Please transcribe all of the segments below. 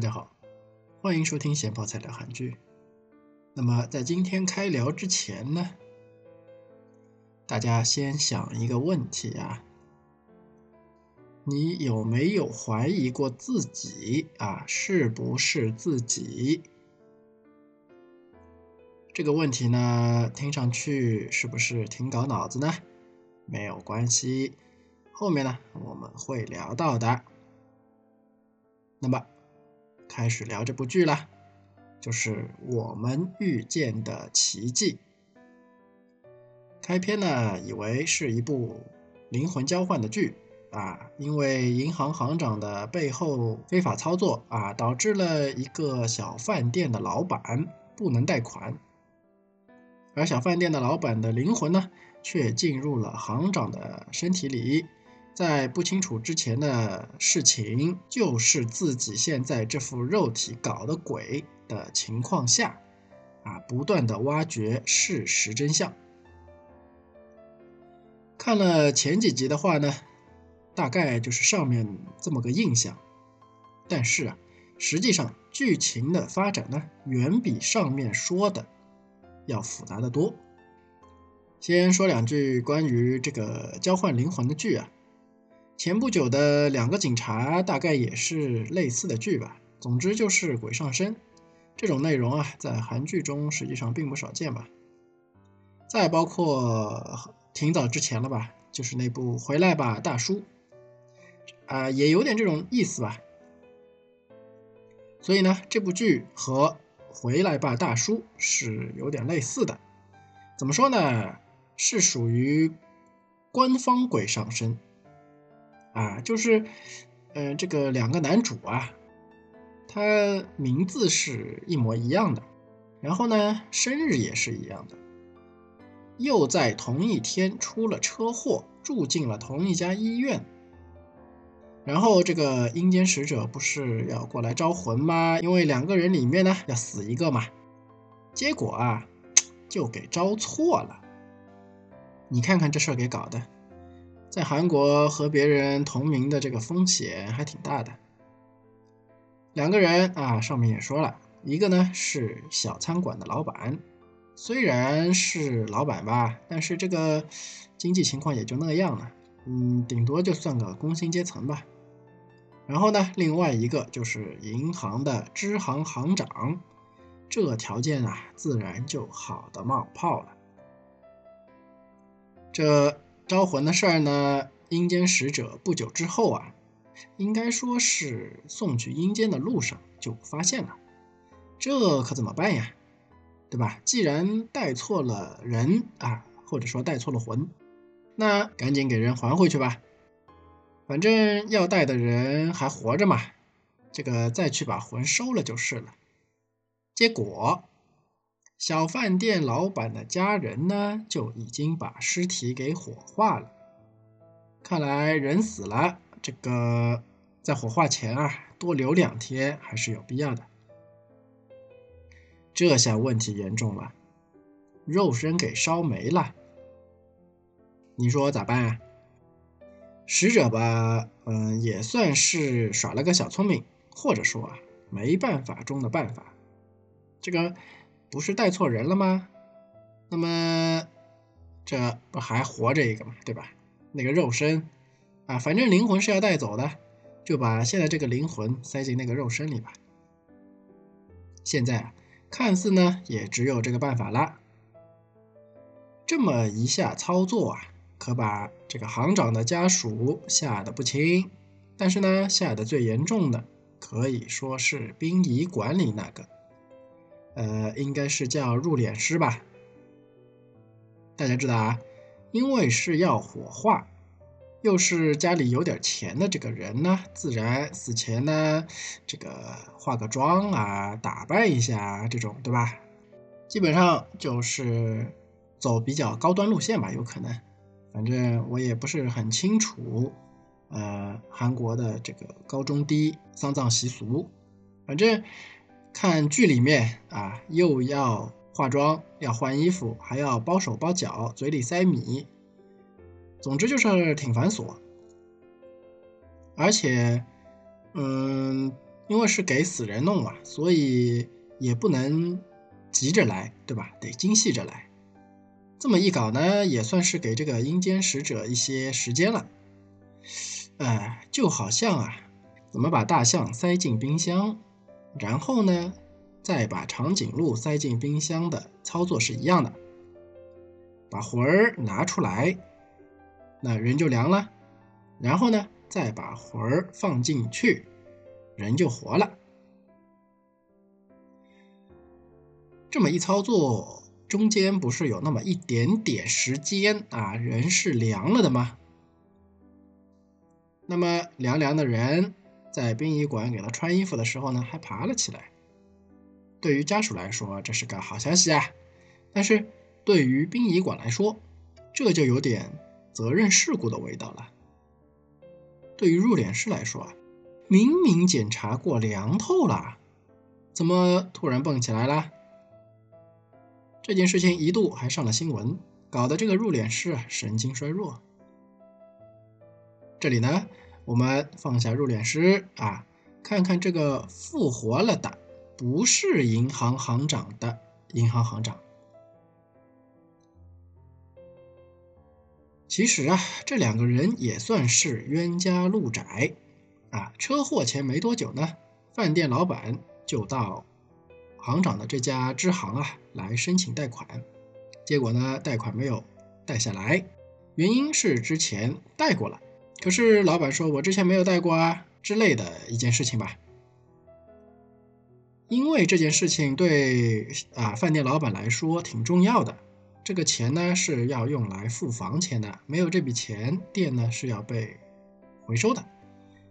大家好，欢迎收听闲泡菜聊韩剧。那么在今天开聊之前呢，大家先想一个问题啊，你有没有怀疑过自己啊是不是自己？这个问题呢，听上去是不是挺搞脑子呢？没有关系，后面呢我们会聊到的。那么。开始聊这部剧了，就是我们遇见的奇迹。开篇呢，以为是一部灵魂交换的剧啊，因为银行行长的背后非法操作啊，导致了一个小饭店的老板不能贷款，而小饭店的老板的灵魂呢，却进入了行长的身体里。在不清楚之前的事情就是自己现在这副肉体搞的鬼的情况下，啊，不断的挖掘事实真相。看了前几集的话呢，大概就是上面这么个印象。但是啊，实际上剧情的发展呢，远比上面说的要复杂的多。先说两句关于这个交换灵魂的剧啊。前不久的两个警察大概也是类似的剧吧。总之就是鬼上身这种内容啊，在韩剧中实际上并不少见吧。再包括挺早之前了吧，就是那部《回来吧，大叔》啊，也有点这种意思吧。所以呢，这部剧和《回来吧，大叔》是有点类似的。怎么说呢？是属于官方鬼上身。啊，就是，呃，这个两个男主啊，他名字是一模一样的，然后呢，生日也是一样的，又在同一天出了车祸，住进了同一家医院，然后这个阴间使者不是要过来招魂吗？因为两个人里面呢要死一个嘛，结果啊，就给招错了，你看看这事儿给搞的。在韩国和别人同名的这个风险还挺大的。两个人啊，上面也说了，一个呢是小餐馆的老板，虽然是老板吧，但是这个经济情况也就那样了，嗯，顶多就算个工薪阶层吧。然后呢，另外一个就是银行的支行行长，这条件啊，自然就好的冒泡了。这。招魂的事儿呢？阴间使者不久之后啊，应该说是送去阴间的路上就发现了，这可怎么办呀？对吧？既然带错了人啊，或者说带错了魂，那赶紧给人还回去吧。反正要带的人还活着嘛，这个再去把魂收了就是了。结果。小饭店老板的家人呢，就已经把尸体给火化了。看来人死了，这个在火化前啊，多留两天还是有必要的。这下问题严重了，肉身给烧没了，你说咋办啊？死者吧，嗯，也算是耍了个小聪明，或者说啊，没办法中的办法。这个。不是带错人了吗？那么这不还活着一个嘛，对吧？那个肉身啊，反正灵魂是要带走的，就把现在这个灵魂塞进那个肉身里吧。现在啊，看似呢也只有这个办法了。这么一下操作啊，可把这个行长的家属吓得不轻。但是呢，吓得最严重的可以说是殡仪馆里那个。呃，应该是叫入殓师吧。大家知道啊，因为是要火化，又是家里有点钱的这个人呢，自然死前呢，这个化个妆啊，打扮一下这种，对吧？基本上就是走比较高端路线吧，有可能。反正我也不是很清楚，呃，韩国的这个高中低丧葬习俗，反正。看剧里面啊，又要化妆，要换衣服，还要包手包脚，嘴里塞米，总之就是挺繁琐。而且，嗯，因为是给死人弄嘛，所以也不能急着来，对吧？得精细着来。这么一搞呢，也算是给这个阴间使者一些时间了。哎，就好像啊，怎么把大象塞进冰箱，然后呢，再把长颈鹿塞进冰箱的操作是一样的。把魂儿拿出来，那人就凉了。然后呢，再把魂儿放进去，人就活了。这么一操作，中间不是有那么一点点时间啊，人是凉了的吗？那么凉凉的人在殡仪馆给他穿衣服的时候呢，还爬了起来。对于家属来说，这是个好消息啊。但是。对于殡仪馆来说，这就有点责任事故的味道了。对于入殓师来说啊，明明检查过凉透了，怎么突然蹦起来了？这件事情一度还上了新闻，搞得这个入殓师啊神经衰弱。这里呢，我们放下入殓师啊，看看这个复活了的，不是银行行长的银行行长。其实啊，这两个人也算是冤家路窄啊。车祸前没多久呢，饭店老板就到行长的这家支行啊来申请贷款，结果呢，贷款没有贷下来，原因是之前贷过了，可是老板说我之前没有带过啊之类的一件事情吧。因为这件事情对啊饭店老板来说挺重要的。这个钱呢是要用来付房钱的，没有这笔钱，店呢是要被回收的。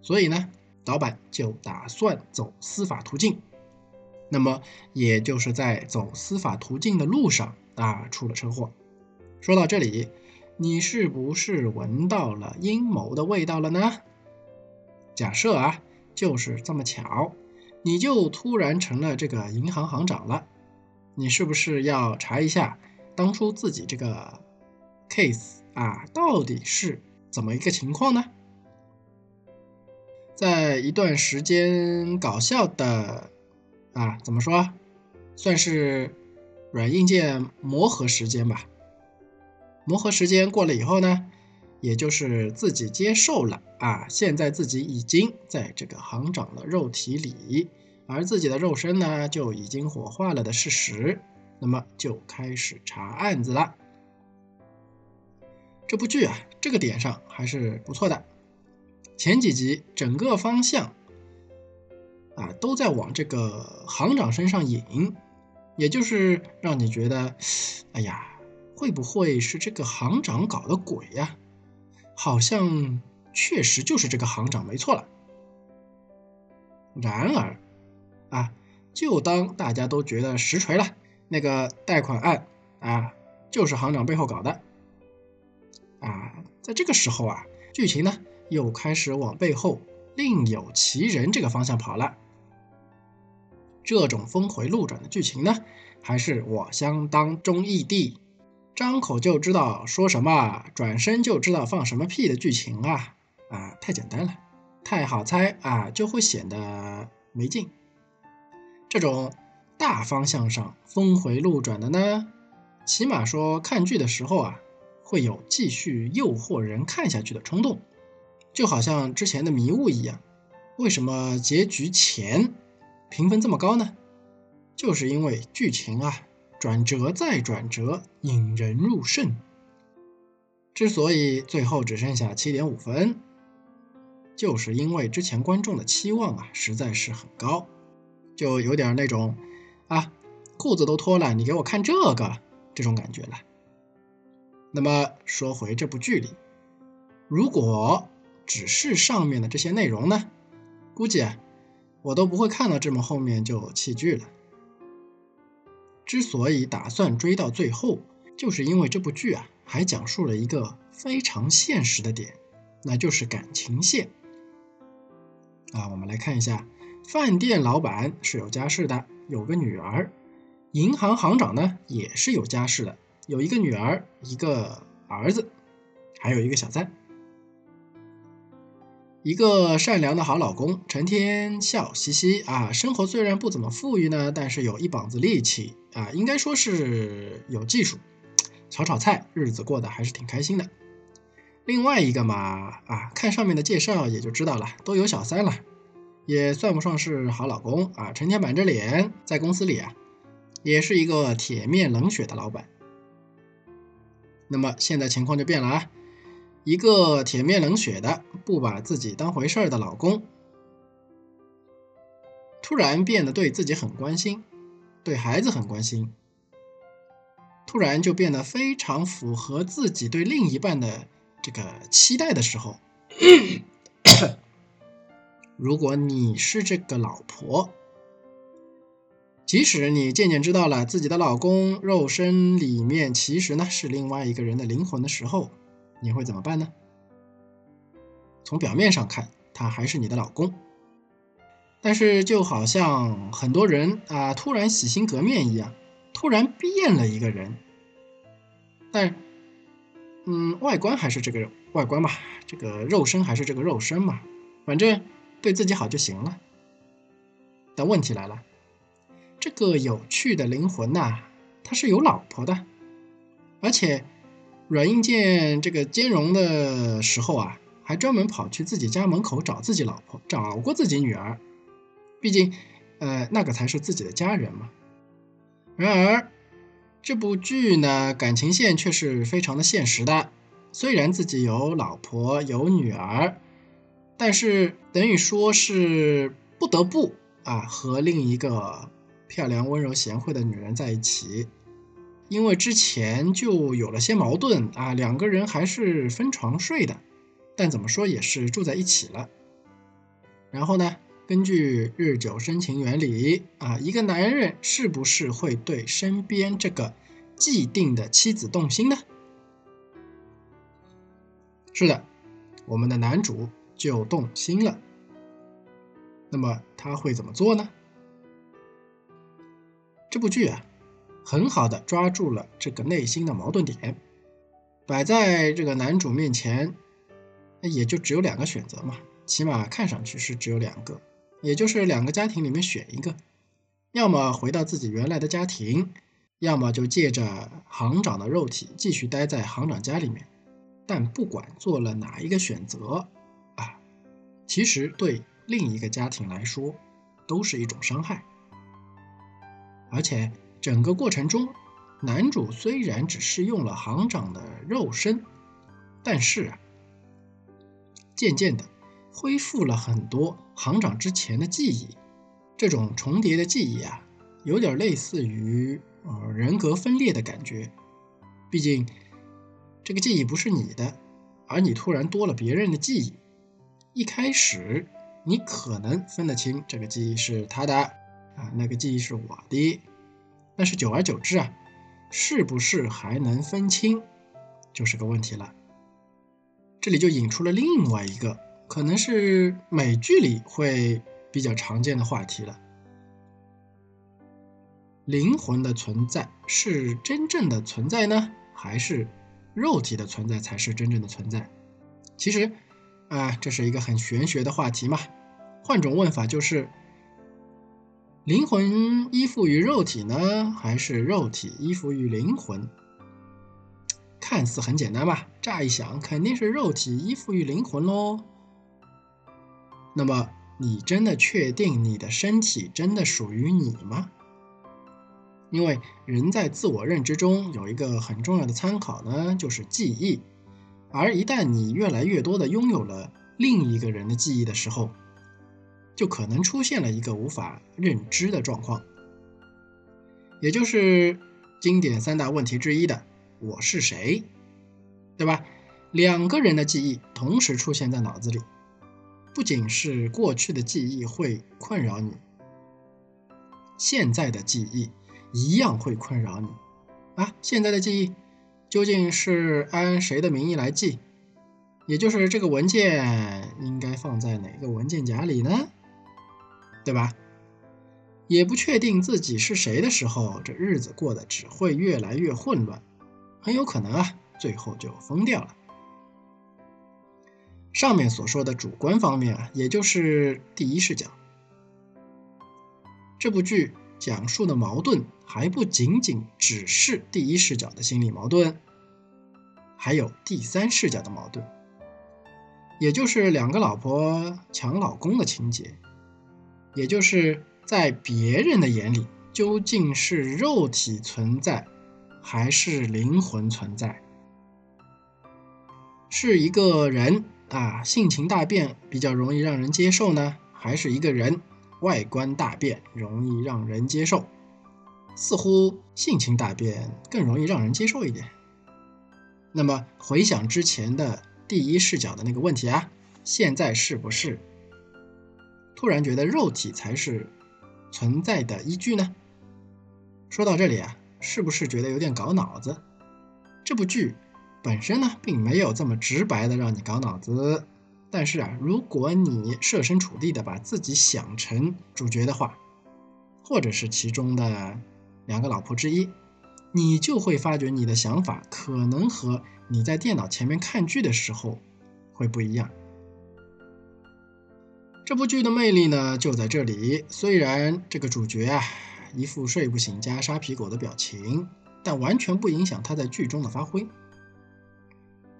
所以呢，老板就打算走司法途径。那么，也就是在走司法途径的路上啊，出了车祸。说到这里，你是不是闻到了阴谋的味道了呢？假设啊，就是这么巧，你就突然成了这个银行行长了，你是不是要查一下？当初自己这个 case 啊，到底是怎么一个情况呢？在一段时间搞笑的啊，怎么说，算是软硬件磨合时间吧。磨合时间过了以后呢，也就是自己接受了啊，现在自己已经在这个行长的肉体里，而自己的肉身呢就已经火化了的事实。那么就开始查案子了。这部剧啊，这个点上还是不错的。前几集整个方向啊都在往这个行长身上引，也就是让你觉得，哎呀，会不会是这个行长搞的鬼呀？好像确实就是这个行长没错了。然而啊，就当大家都觉得实锤了。那个贷款案啊，就是行长背后搞的啊。在这个时候啊，剧情呢又开始往背后另有其人这个方向跑了。这种峰回路转的剧情呢，还是我相当中意的。张口就知道说什么，转身就知道放什么屁的剧情啊啊，太简单了，太好猜啊，就会显得没劲。这种。大方向上峰回路转的呢，起码说看剧的时候啊，会有继续诱惑人看下去的冲动，就好像之前的迷雾一样。为什么结局前评分这么高呢？就是因为剧情啊转折再转折，引人入胜。之所以最后只剩下七点五分，就是因为之前观众的期望啊实在是很高，就有点那种。啊，裤子都脱了，你给我看这个，这种感觉了。那么说回这部剧里，如果只是上面的这些内容呢，估计啊，我都不会看到这么后面就弃剧了。之所以打算追到最后，就是因为这部剧啊，还讲述了一个非常现实的点，那就是感情线。啊，我们来看一下，饭店老板是有家室的。有个女儿，银行行长呢也是有家室的，有一个女儿，一个儿子，还有一个小三。一个善良的好老公，成天笑嘻嘻啊，生活虽然不怎么富裕呢，但是有一膀子力气啊，应该说是有技术，炒炒菜，日子过得还是挺开心的。另外一个嘛，啊，看上面的介绍也就知道了，都有小三了，也算不上是好老公啊，成天板着脸在公司里啊，也是一个铁面冷血的老板。那么现在情况就变了啊。一个铁面冷血的、不把自己当回事儿的老公，突然变得对自己很关心，对孩子很关心，突然就变得非常符合自己对另一半的这个期待的时候，如果你是这个老婆，即使你渐渐知道了自己的老公肉身里面其实呢是另外一个人的灵魂的时候，你会怎么办呢？从表面上看，他还是你的老公，但是就好像很多人啊，突然洗心革面一样，突然变了一个人。但，嗯，外观还是这个外观吧，这个肉身还是这个肉身嘛，反正对自己好就行了。但问题来了，这个有趣的灵魂呐，他是有老婆的，而且。软硬件这个兼容的时候啊，还专门跑去自己家门口找自己老婆，找过自己女儿。毕竟，呃，那个才是自己的家人嘛。然而，这部剧呢，感情线却是非常的现实的。虽然自己有老婆有女儿，但是等于说是不得不啊和另一个漂亮温柔贤惠的女人在一起。因为之前就有了些矛盾啊，两个人还是分床睡的，但怎么说也是住在一起了。然后呢，根据日久生情原理啊，一个男人是不是会对身边这个既定的妻子动心呢？是的，我们的男主就动心了。那么他会怎么做呢？这部剧啊。很好的抓住了这个内心的矛盾点，摆在这个男主面前，也就只有两个选择嘛，起码看上去是只有两个，也就是两个家庭里面选一个，要么回到自己原来的家庭，要么就借着行长的肉体继续待在行长家里面。但不管做了哪一个选择，啊，其实对另一个家庭来说都是一种伤害，而且。整个过程中，男主虽然只是用了行长的肉身，但是啊，渐渐的恢复了很多行长之前的记忆。这种重叠的记忆啊，有点类似于呃人格分裂的感觉。毕竟这个记忆不是你的，而你突然多了别人的记忆。一开始你可能分得清这个记忆是他的啊，那个记忆是我的。但是久而久之啊，是不是还能分清，就是个问题了。这里就引出了另外一个，可能是美剧里会比较常见的话题了：灵魂的存在是真正的存在呢，还是肉体的存在才是真正的存在？其实啊，这是一个很玄学的话题嘛。换种问法就是。灵魂依附于肉体呢，还是肉体依附于灵魂？看似很简单吧，乍一想肯定是肉体依附于灵魂喽。那么，你真的确定你的身体真的属于你吗？因为人在自我认知中有一个很重要的参考呢，就是记忆。而一旦你越来越多的拥有了另一个人的记忆的时候，就可能出现了一个无法认知的状况，也就是经典三大问题之一的“我是谁”，对吧？两个人的记忆同时出现在脑子里，不仅是过去的记忆会困扰你，现在的记忆一样会困扰你啊！现在的记忆究竟是按谁的名义来记？也就是这个文件应该放在哪个文件夹里呢？对吧？也不确定自己是谁的时候，这日子过得只会越来越混乱，很有可能啊，最后就疯掉了。上面所说的主观方面啊，也就是第一视角。这部剧讲述的矛盾还不仅仅只是第一视角的心理矛盾，还有第三视角的矛盾，也就是两个老婆抢老公的情节，也就是在别人的眼里，究竟是肉体存在，还是灵魂存在？是一个人啊性情大变比较容易让人接受呢，还是一个人？外观大变容易让人接受，似乎性情大变更容易让人接受一点。那么回想之前的第一视角的那个问题啊，现在是不是突然觉得肉体才是存在的依据呢？说到这里啊，是不是觉得有点搞脑子？这部剧本身呢，并没有这么直白的让你搞脑子。但是啊，如果你设身处地的把自己想成主角的话，或者是其中的两个老婆之一，你就会发觉你的想法可能和你在电脑前面看剧的时候会不一样。这部剧的魅力呢，就在这里。虽然这个主角啊一副睡不醒加沙皮狗的表情，但完全不影响他在剧中的发挥。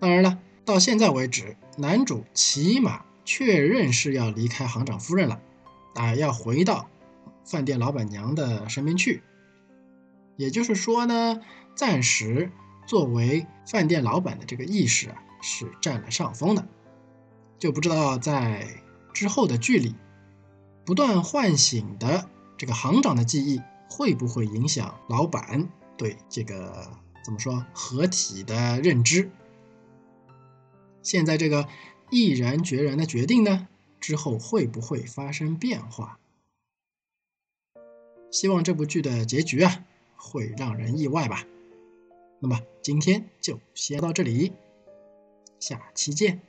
当然了。到现在为止，男主起码确认是要离开行长夫人了，啊，要回到饭店老板娘的身边去。也就是说呢，暂时作为饭店老板的这个意识啊，是占了上风的。就不知道在之后的剧里，不断唤醒的这个行长的记忆，会不会影响老板对这个怎么说合体的认知？现在这个毅然决然的决定呢，之后会不会发生变化？希望这部剧的结局啊，会让人意外吧。那么今天就先到这里，下期见。